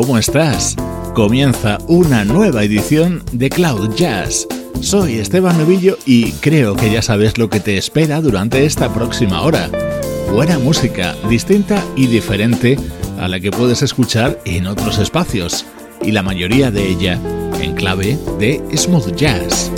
¿Cómo estás? Comienza una nueva edición de Cloud Jazz. Soy Esteban Novillo y creo que ya sabes lo que te espera durante esta próxima hora. Buena música, distinta y diferente a la que puedes escuchar en otros espacios, y la mayoría de ella en clave de smooth jazz.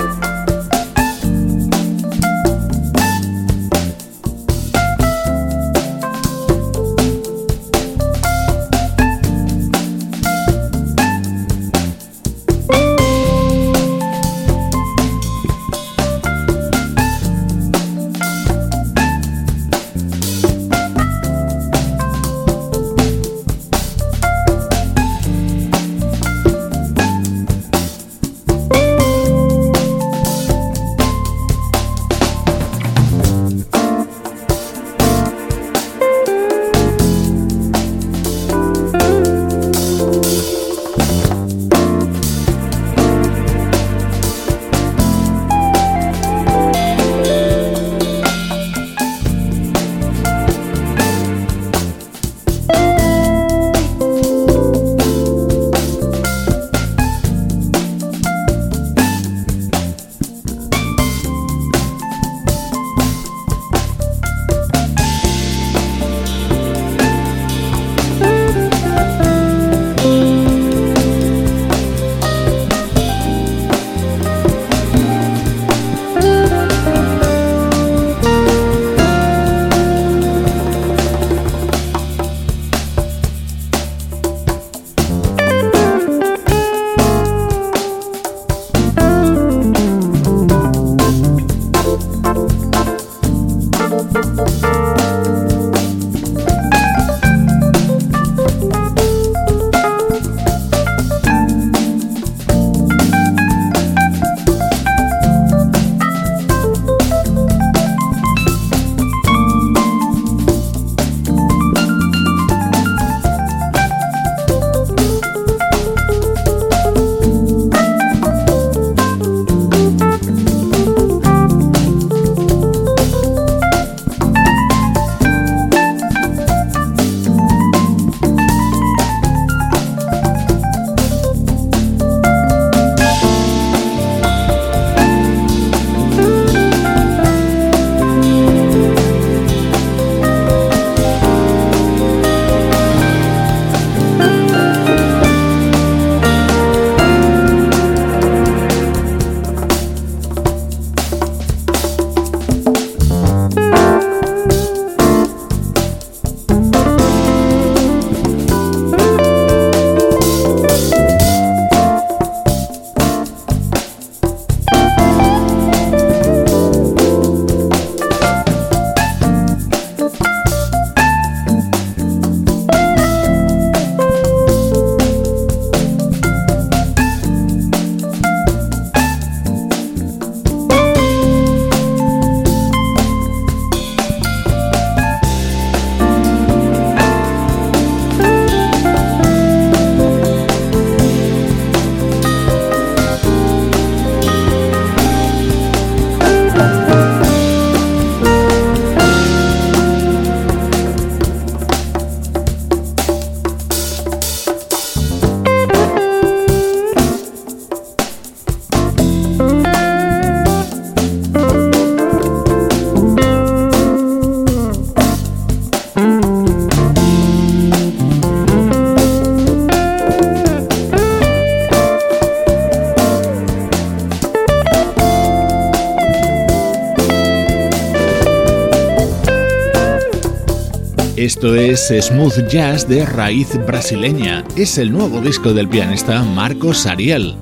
Esto es Smooth Jazz de raíz brasileña. Es el nuevo disco del pianista Marcos Ariel,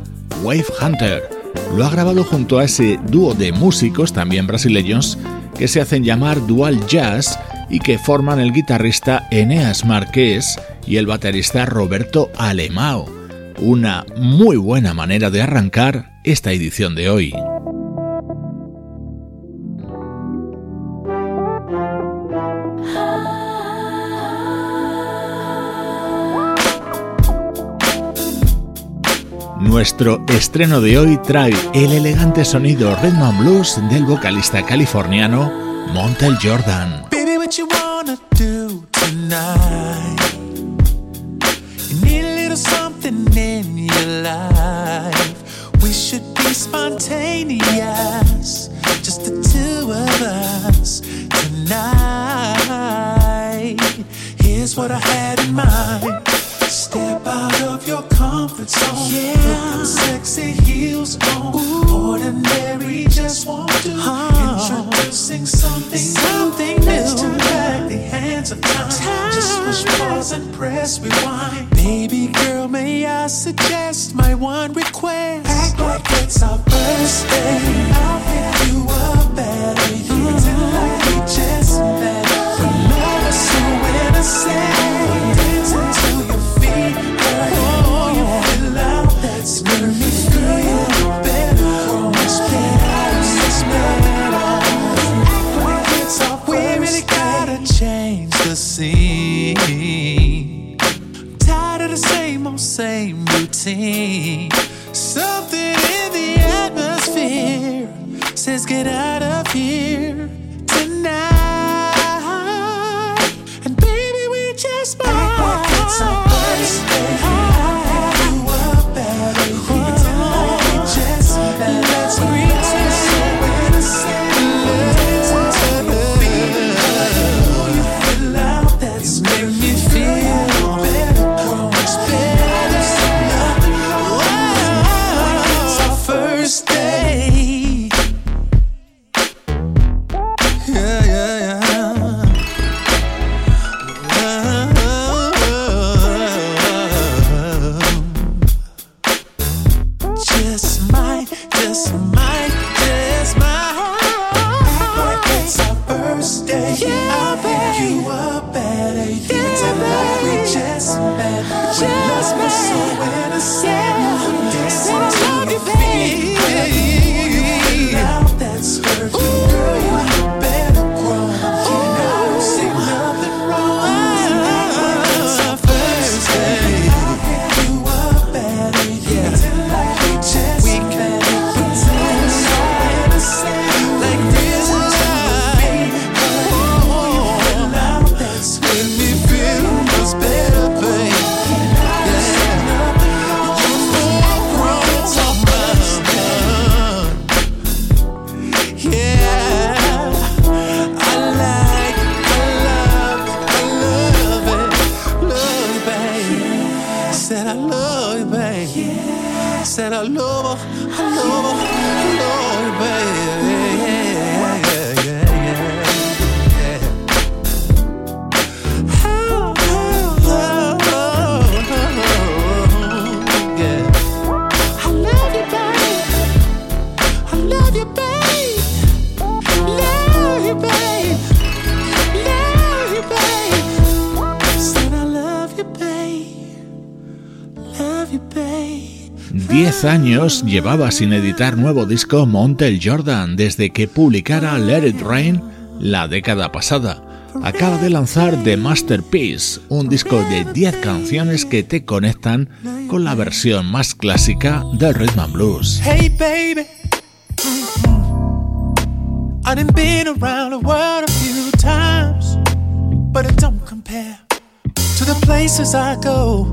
Wave Hunter. Lo ha grabado junto a ese dúo de músicos, también brasileños, que se hacen llamar Dual Jazz y que forman el guitarrista Eneas Marqués y el baterista Roberto Alemao. Una muy buena manera de arrancar esta edición de hoy. Nuestro estreno de hoy trae el elegante sonido Redman Blues del vocalista californiano Montel Jordan. Comfort zone. Yeah. Put them sexy heels on. Ooh. Ordinary just won't do. Uh, Introducing something, something new. Let's turn back the hands of time. time. Just push pause and press rewind. Baby girl, may I suggest my one request? Act like it's our llevaba sin editar nuevo disco Montel Jordan desde que publicara Let It Rain la década pasada. Acaba de lanzar The Masterpiece, un disco de 10 canciones que te conectan con la versión más clásica del rhythm and blues. Hey baby, I done been around the world a few times, but it don't compare to the places I go.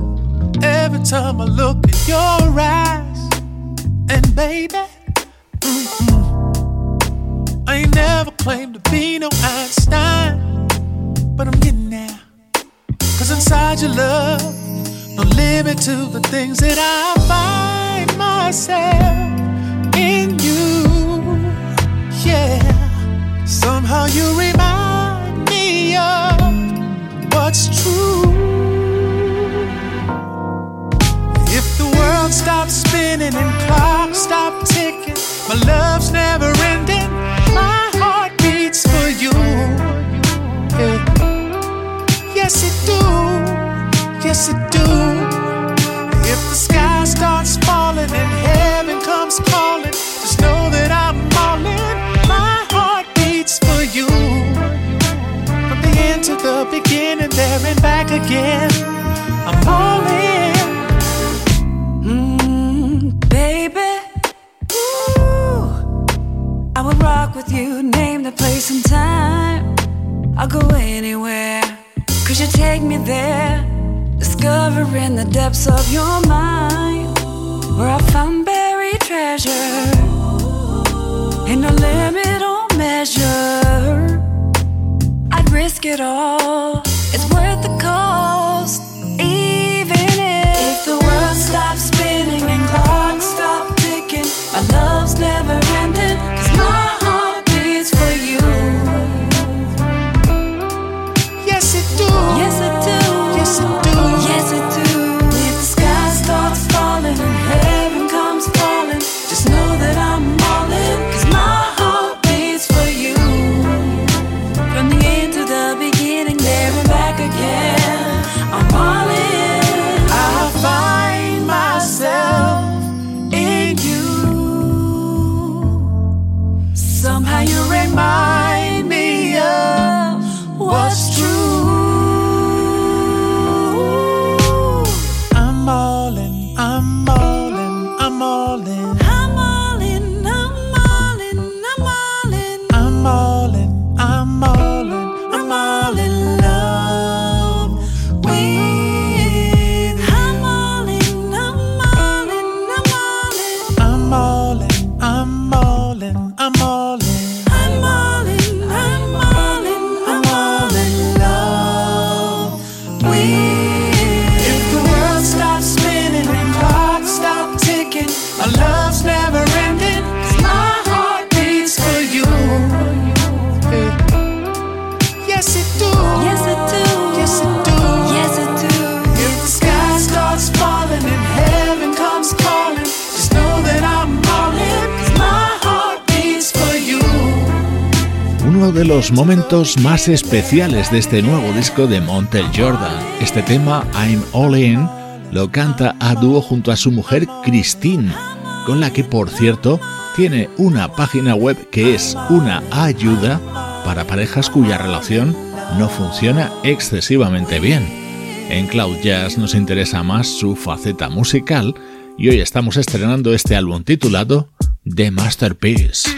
Every time I look in your eyes. And baby, mm-hmm, I ain't never claimed to be no Einstein, but I'm getting there. Cause inside your love, no limit to the things that I find myself in you. Yeah, somehow you remind me of what's true. world stops spinning and clocks stop ticking. My love's never ending. My heart beats for you. Yeah. Yes, it do. Yes, it do. If the sky starts falling and heaven comes calling, just know that I'm all in. My heart beats for you. From the end to the beginning, there and back again. rock with you, name the place and time. I'll go anywhere, cause you take me there. Discovering the depths of your mind, where I found buried treasure. Ain't no limit or measure, I'd risk it all. los momentos más especiales de este nuevo disco de Montel Jordan. Este tema, I'm All In, lo canta a dúo junto a su mujer Christine, con la que, por cierto, tiene una página web que es una ayuda para parejas cuya relación no funciona excesivamente bien. En Cloud Jazz nos interesa más su faceta musical y hoy estamos estrenando este álbum titulado The Masterpiece.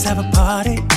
Let's have a party.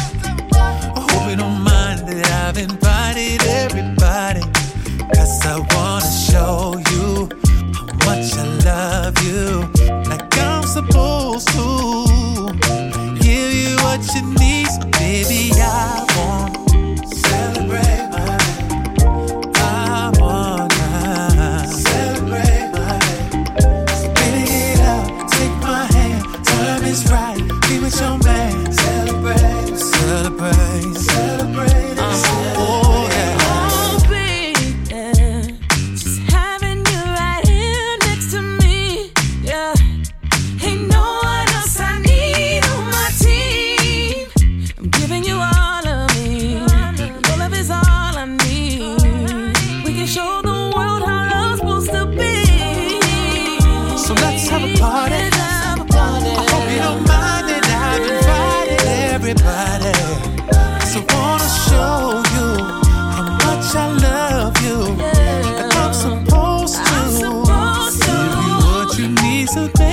something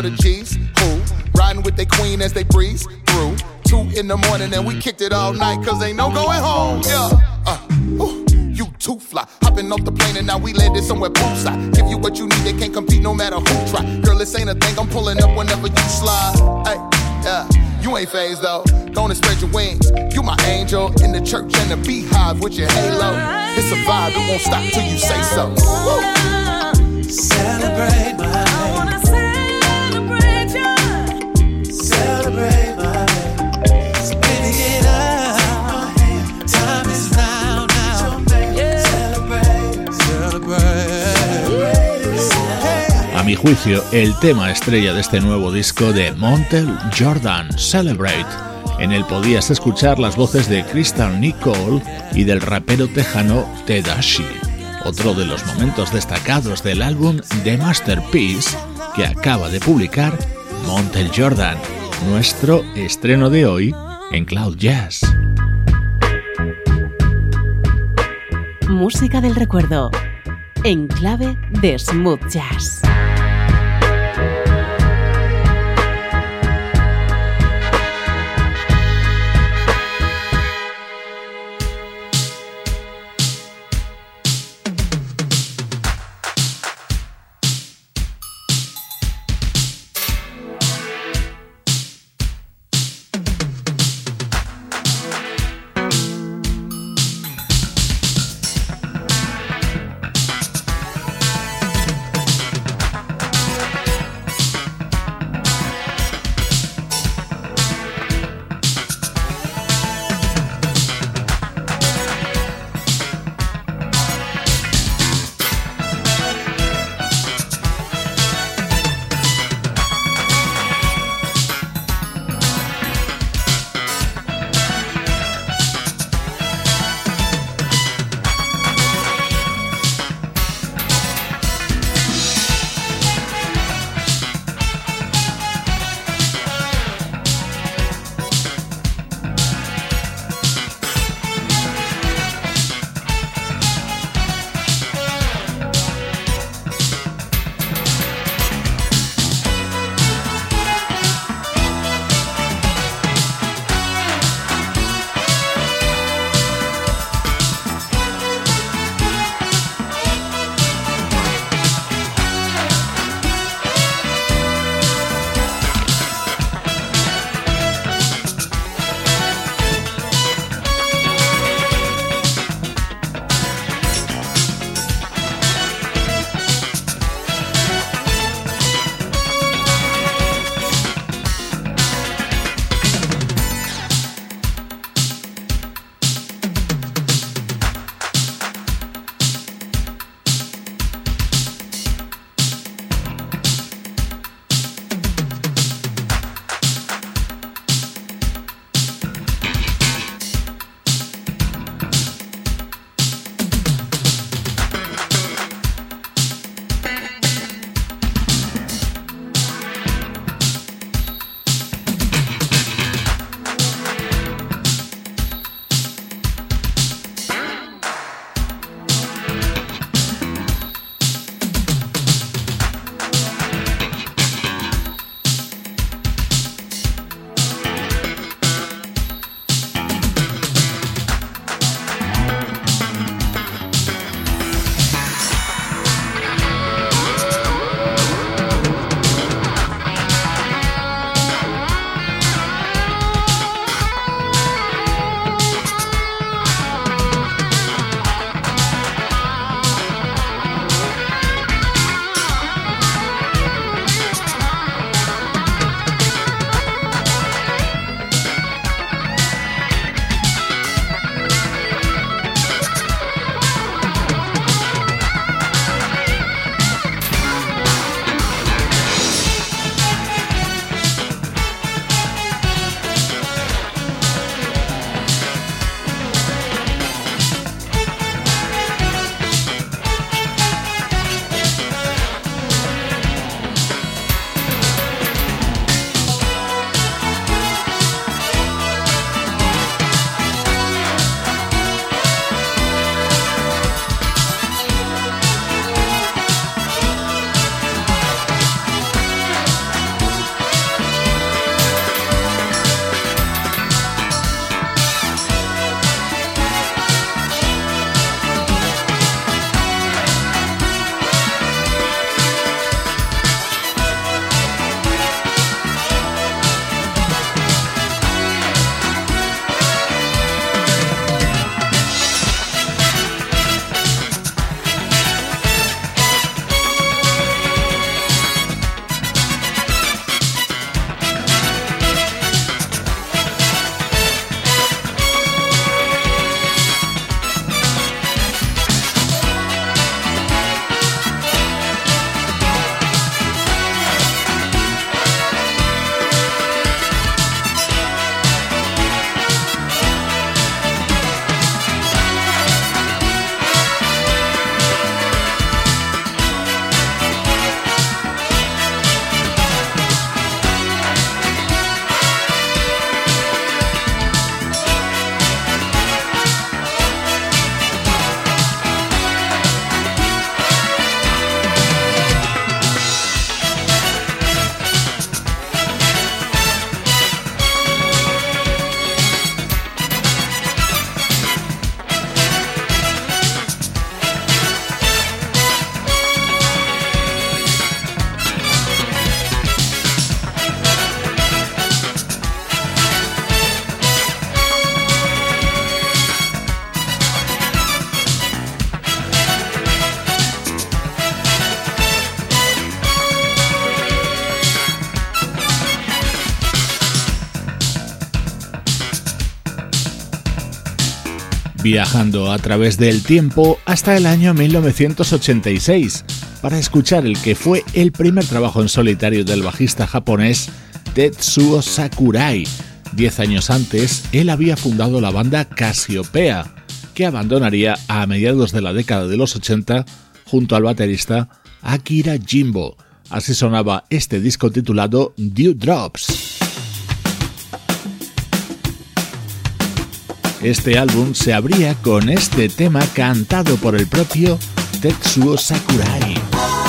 for the G's? Who riding with their queen as they breeze through? Two in the morning and we kicked it all night, cause ain't no going home. Yeah. Uh, ooh, you too fly. Hopping off the plane and now we landed somewhere poolside. Give you what you need, they can't compete no matter who try. Girl, this ain't a thing, I'm pulling up whenever you slide. Hey, yeah. You ain't phased though. Don't spread your wings. You my angel in the church and the beehive with your halo. It's a vibe, it won't stop till you say so. Woo. Celebrate mi juicio, el tema estrella de este nuevo disco de Montel Jordan, Celebrate. En él podías escuchar las voces de Crystal Nicole y del rapero tejano Tedashi, otro de los momentos destacados del álbum The Masterpiece que acaba de publicar Montel Jordan, nuestro estreno de hoy en Cloud Jazz. Música del recuerdo. En clave de smooth jazz. Viajando a través del tiempo hasta el año 1986 para escuchar el que fue el primer trabajo en solitario del bajista japonés Tetsuo Sakurai. Diez años antes, él había fundado la banda Casiopea, que abandonaría a mediados de la década de los 80 junto al baterista Akira Jimbo. Así sonaba este disco titulado Dew Drops. Este álbum se abría con este tema cantado por el propio Tetsuo Sakurai.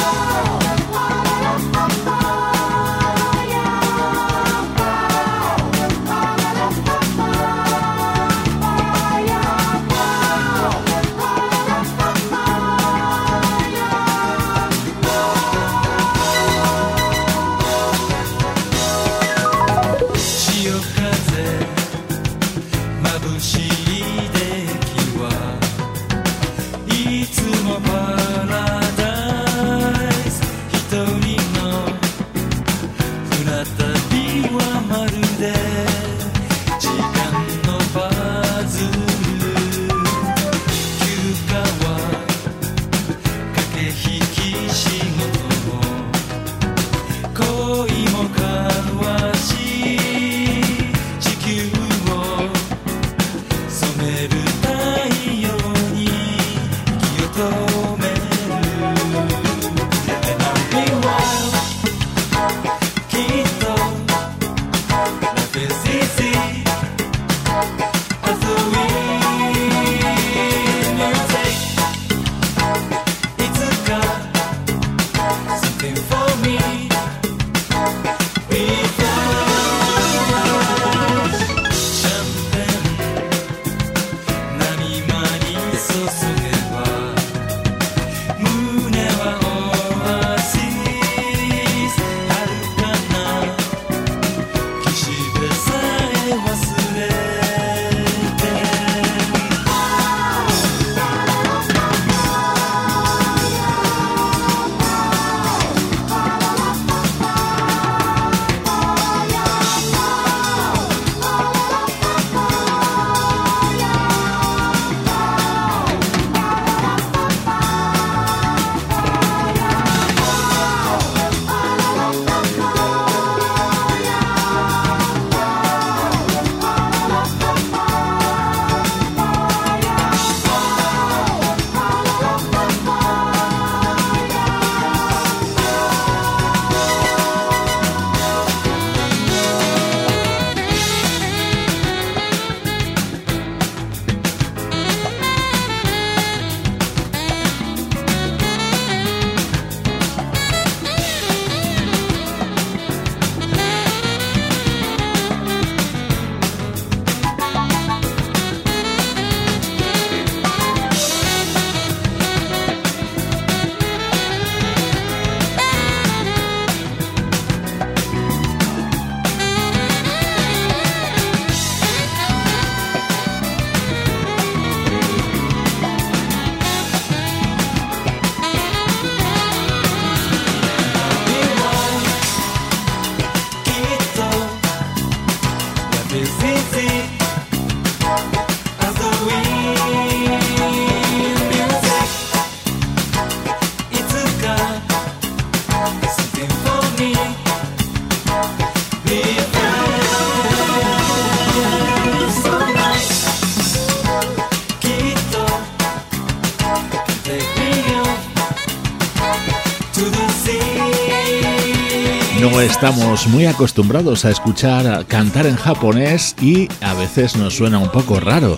Muy acostumbrados a escuchar cantar en japonés y a veces nos suena un poco raro.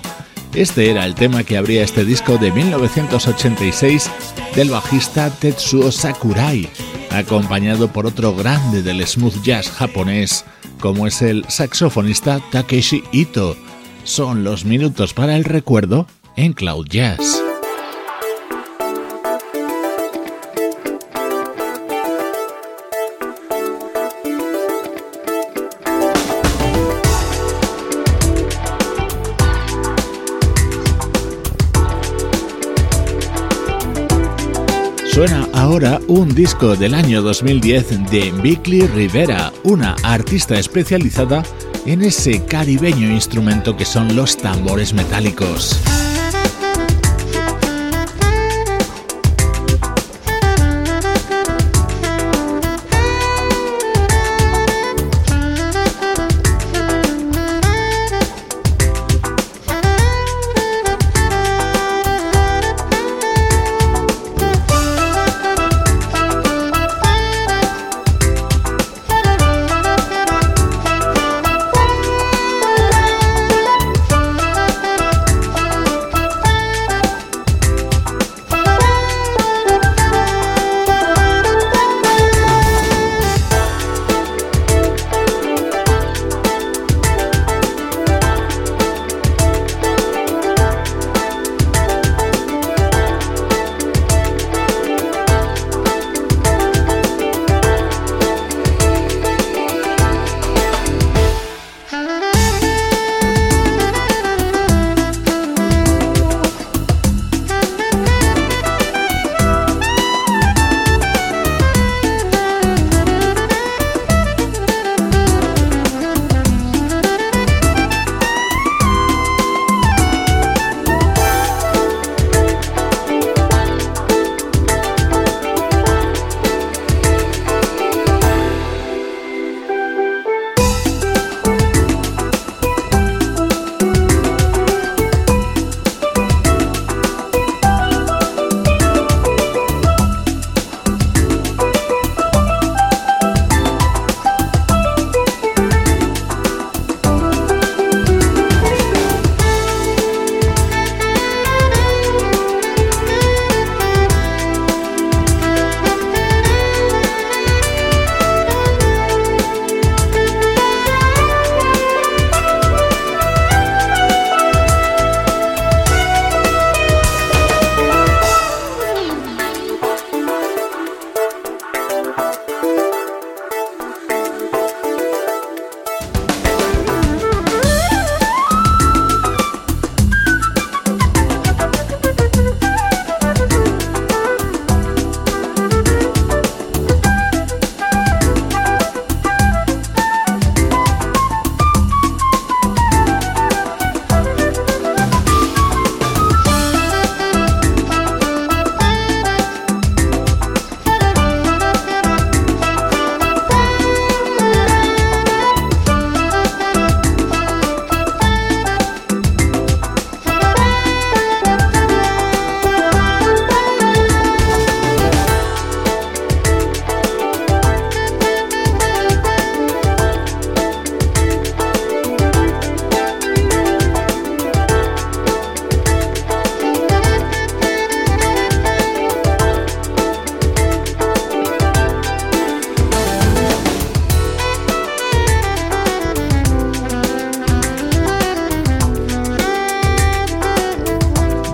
Este era el tema que abría este disco de 1986 del bajista Tetsuo Sakurai, acompañado por otro grande del smooth jazz japonés como es el saxofonista Takeshi Ito. Son los minutos para el recuerdo en Cloud Jazz. Un disco del año 2010 de Bickley Rivera, una artista especializada en ese caribeño instrumento que son los tambores metálicos.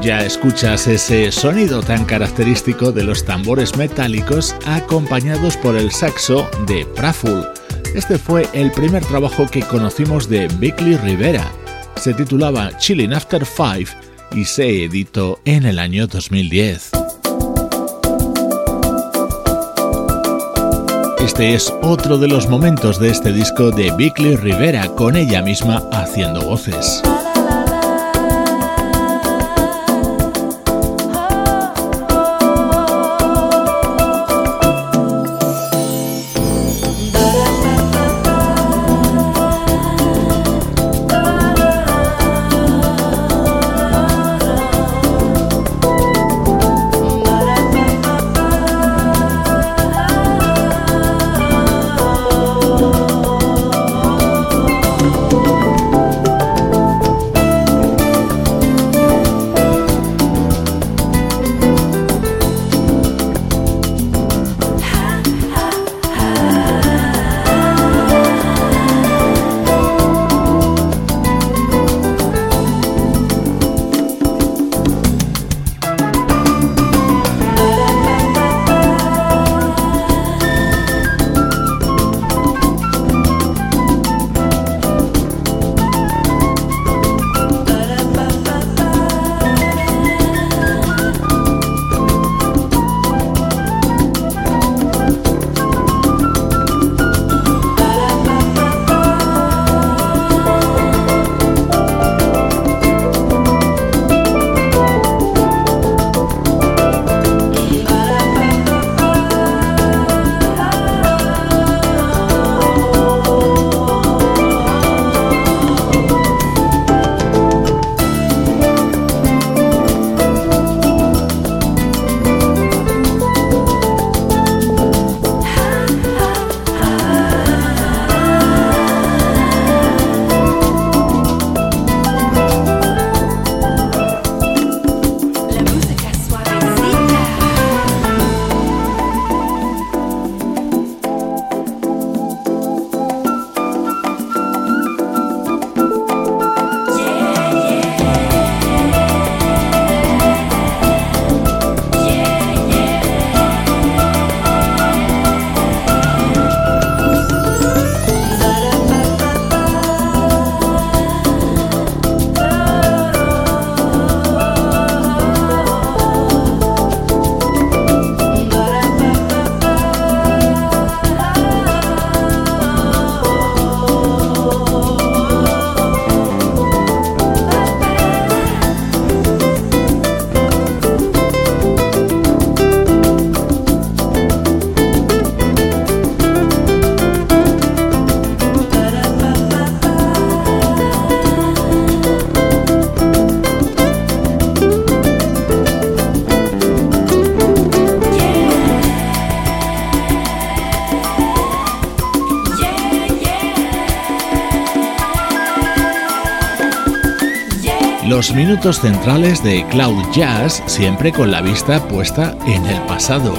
Ya escuchas ese sonido tan característico de los tambores metálicos acompañados por el saxo de Praful. Este fue el primer trabajo que conocimos de Bickley Rivera. Se titulaba Chilling After Five y se editó en el año 2010. Este es otro de los momentos de este disco de Bickley Rivera con ella misma haciendo voces. Los minutos centrales de Cloud Jazz, siempre con la vista puesta en el pasado.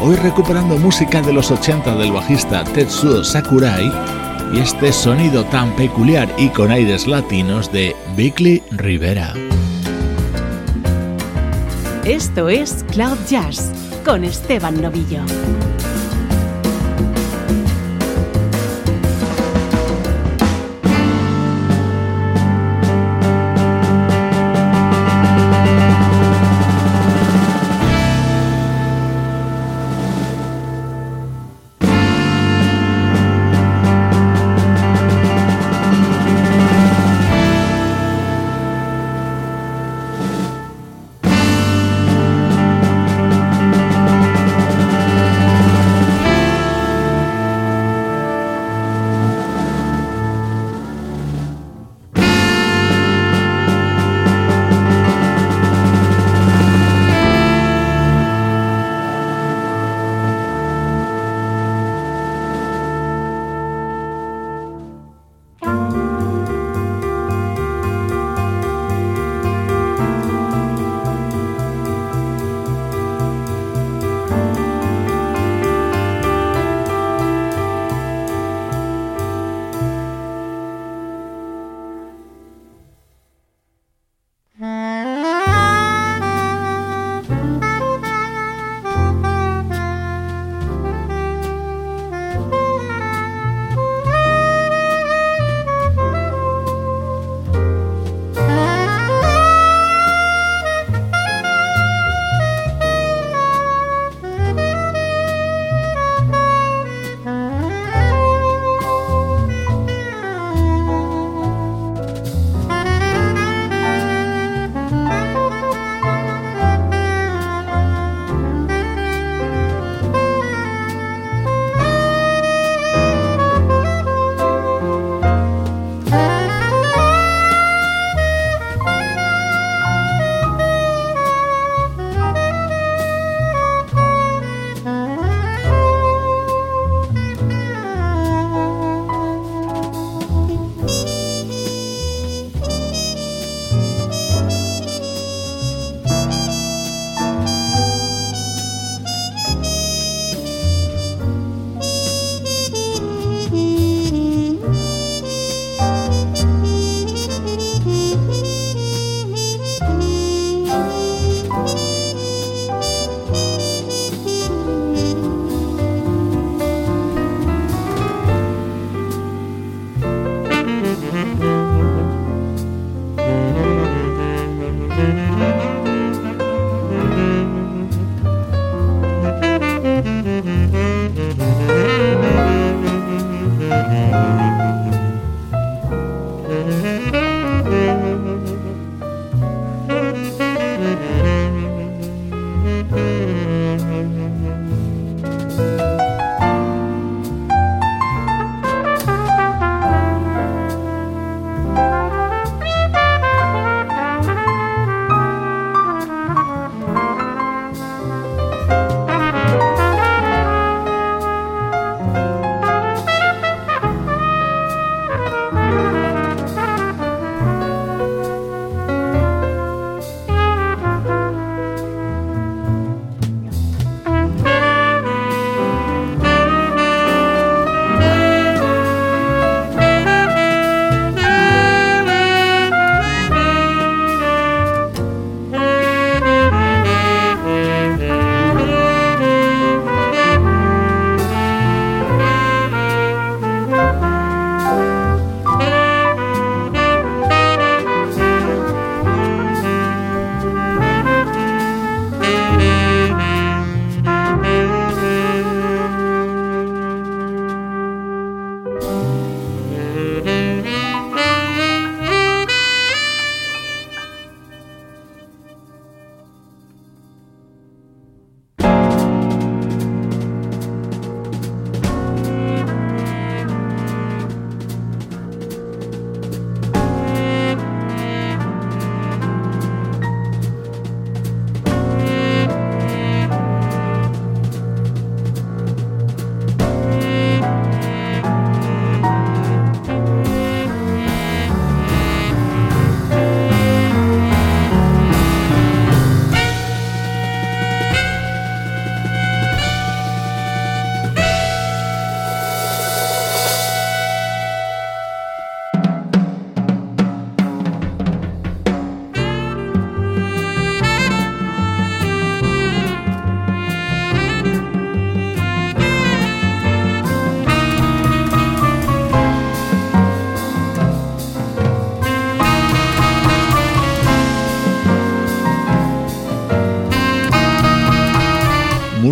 Hoy recuperando música de los 80 del bajista Tetsuo Sakurai y este sonido tan peculiar y con aires latinos de Bickley Rivera. Esto es Cloud Jazz con Esteban Novillo.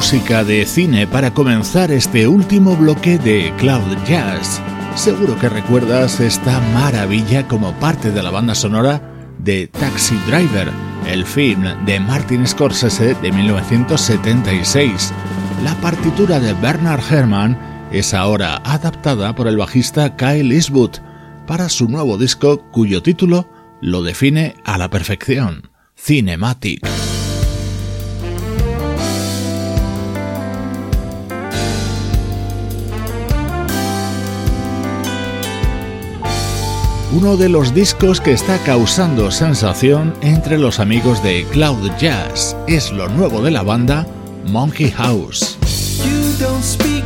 Música de cine para comenzar este último bloque de Cloud Jazz. Seguro que recuerdas esta maravilla como parte de la banda sonora de Taxi Driver, el film de Martin Scorsese de 1976. La partitura de Bernard Herrmann es ahora adaptada por el bajista Kyle Eastwood para su nuevo disco cuyo título lo define a la perfección, Cinematic. Uno de los discos que está causando sensación entre los amigos de Cloud Jazz. Es lo nuevo de la banda Monkey House. You don't speak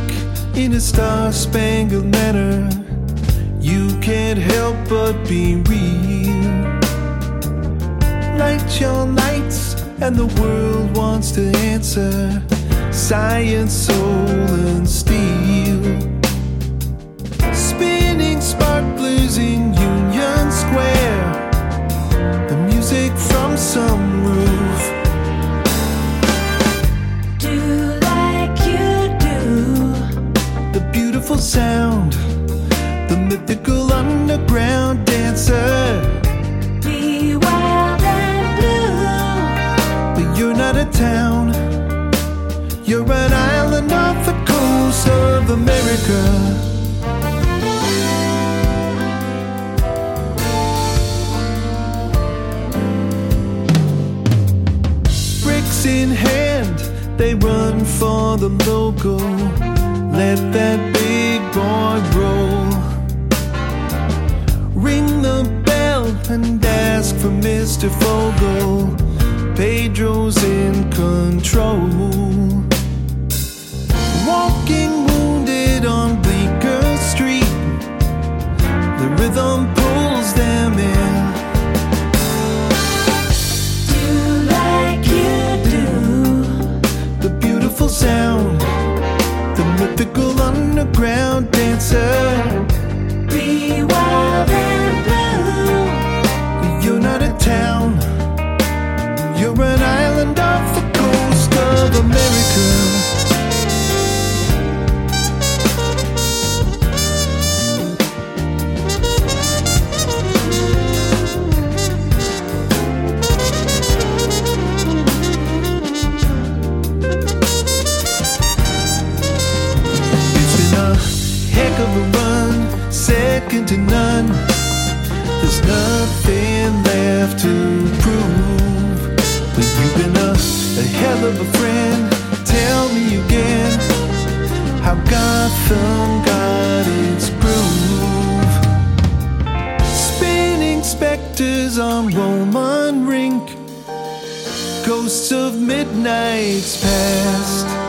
in a star-spangled manner. You can't help but be real. Light your lights, and the world wants to answer. Science, soul, and steel. Spinning sparklers in Union Square. The music from some roof. Do like you do. the beautiful sound, the mythical underground dancer. Be wild and blue. But you're not a town, you're an island off the coast of America. They run for the logo. Let that big boy roll. Ring the bell and ask for Mr. Fogel. Pedro's in control. Walking wounded on Bleecker Street. The rhythm pulls them in. Sound. The mythical underground dancer. There's nothing left to prove. But you've been a, a hell of a friend. Tell me again how Gotham got its groove. Spinning specters on Roman Rink. Ghosts of midnight's past.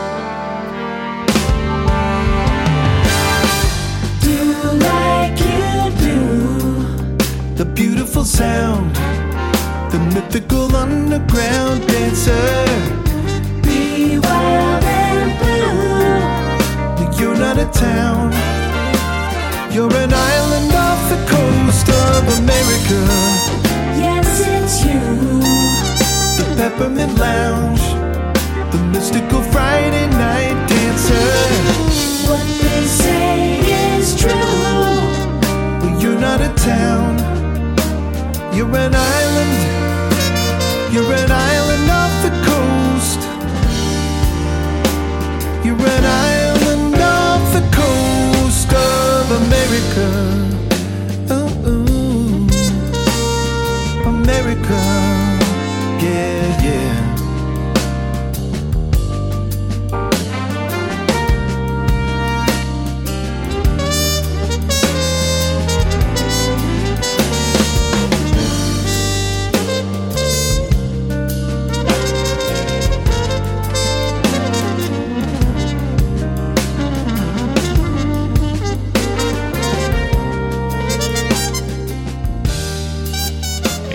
Beautiful sound, the mythical underground dancer. Be wild and blue. You're not a town, you're an island off the coast of America. Yes, it's you. The Peppermint Lounge, the mystical Friday night dancer. What they say is true. But you're not a town, you're an island, you're an island off the coast. You're an island off the coast of America.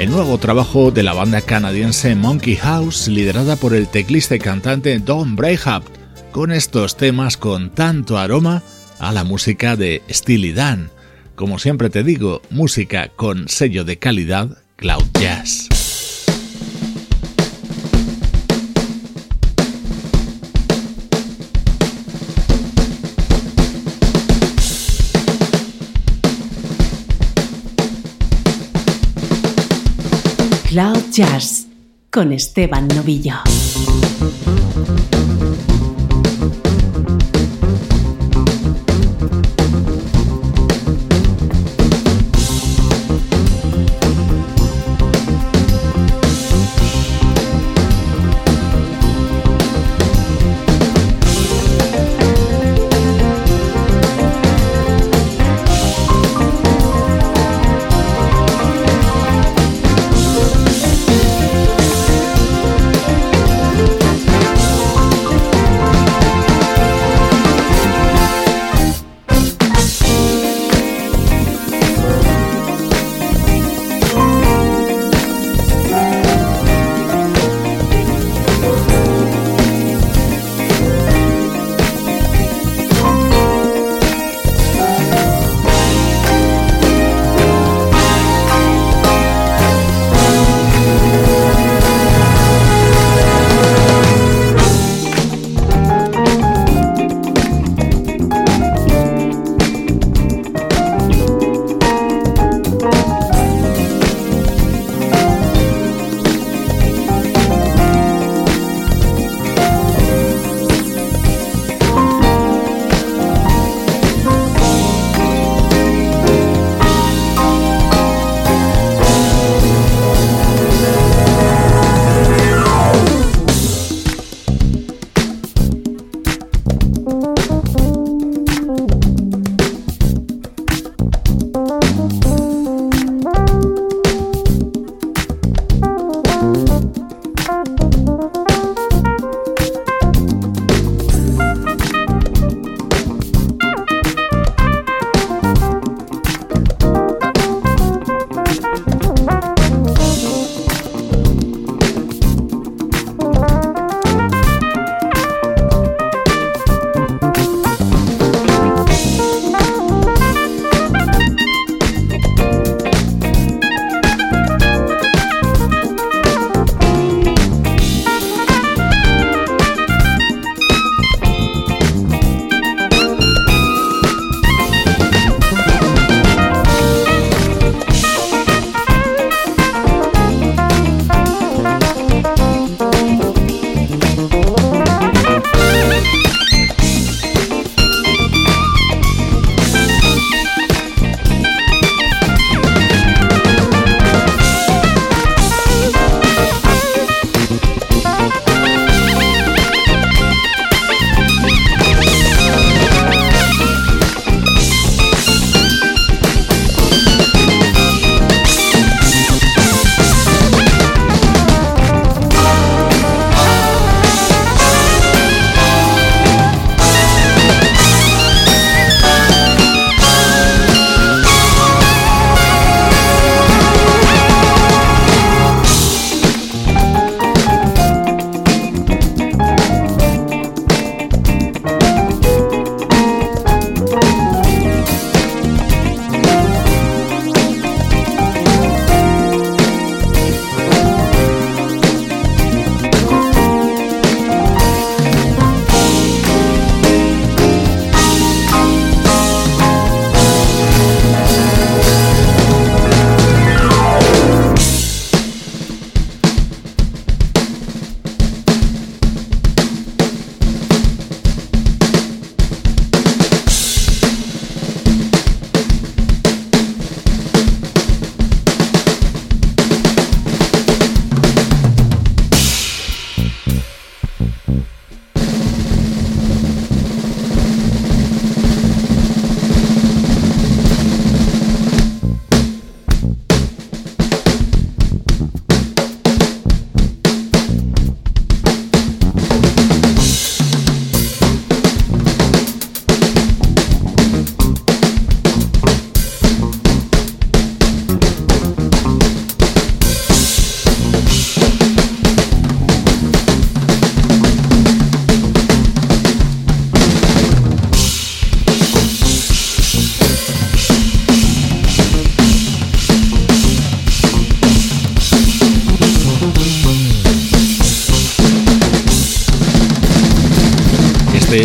El nuevo trabajo de la banda canadiense Monkey House, liderada por el teclista y cantante Don Brayhap, con estos temas con tanto aroma a la música de Steely Dan. Como siempre te digo, música con sello de calidad Cloud Jazz. Jazz con Esteban Novillo.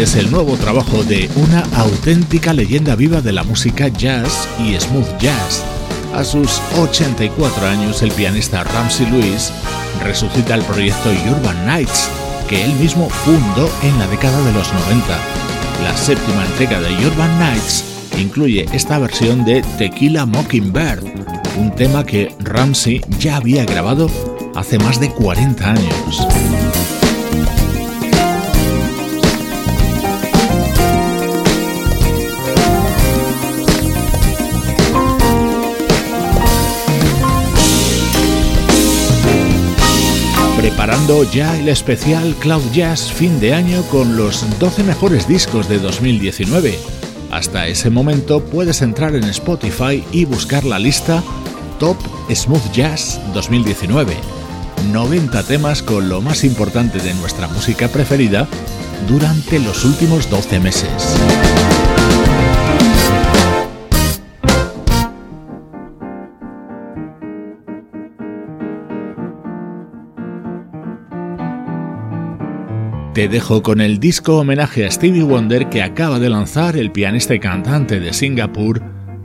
Es el nuevo trabajo de una auténtica leyenda viva de la música jazz y smooth jazz. A sus 84 años, el pianista Ramsey Lewis resucita el proyecto Urban Nights, que él mismo fundó en la década de los 90. La séptima entrega de Urban Nights incluye esta versión de Tequila Mockingbird, un tema que Ramsey ya había grabado hace más de 40 años. Ya el especial Cloud Jazz fin de año con los 12 mejores discos de 2019. Hasta ese momento puedes entrar en Spotify y buscar la lista Top Smooth Jazz 2019. 90 temas con lo más importante de nuestra música preferida durante los últimos 12 meses. Te dejo con el disco homenaje a Stevie Wonder que acaba de lanzar el pianista y cantante de Singapur,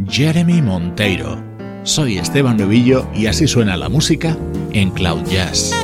Jeremy Monteiro. Soy Esteban Novillo y así suena la música en Cloud Jazz.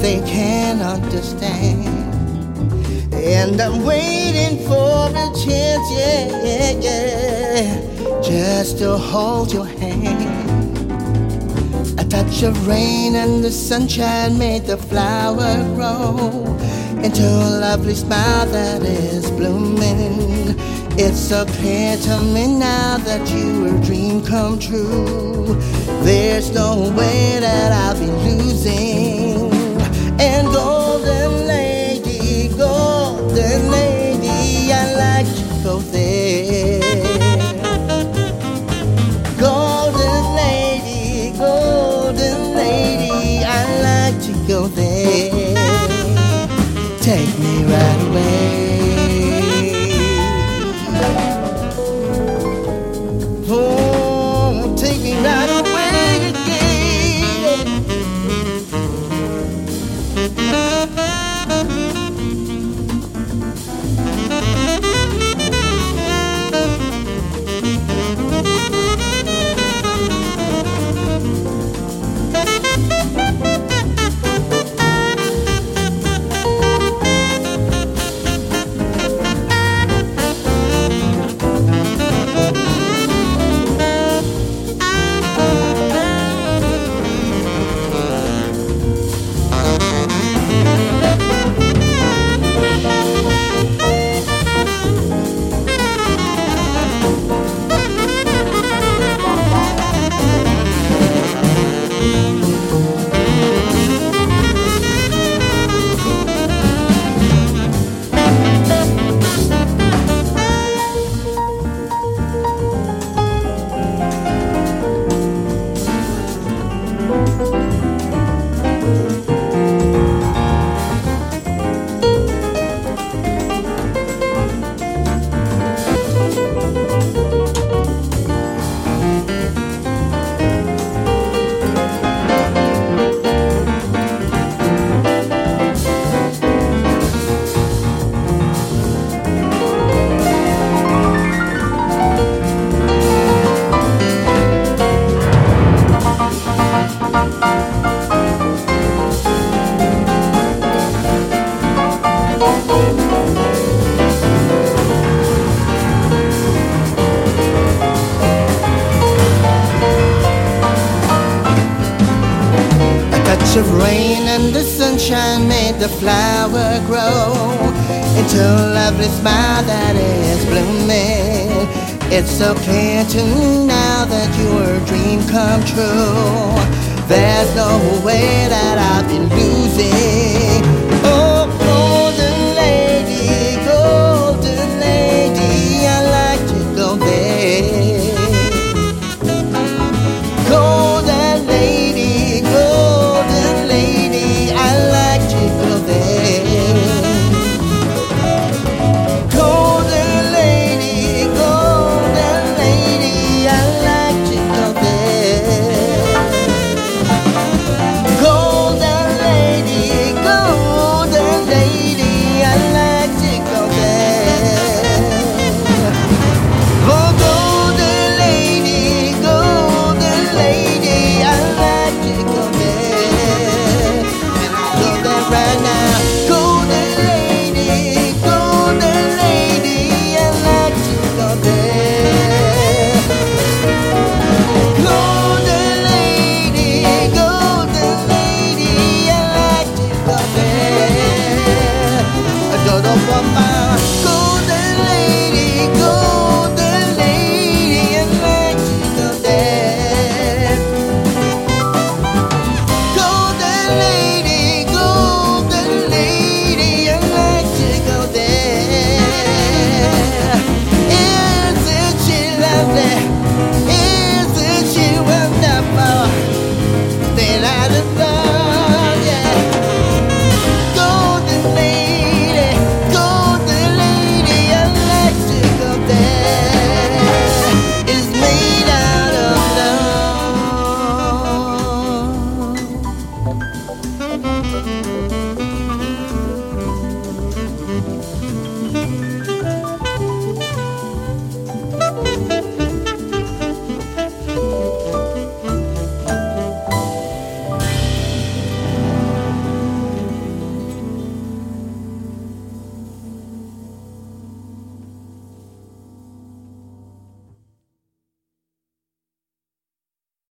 they can't understand. And I'm waiting for a chance, yeah, yeah, yeah, just to hold your hand. A touch of rain and the sunshine made the flower grow into a lovely smile that is blooming. It's so clear to me now that you were a dream come true. There's no way that I'll be losing. And golden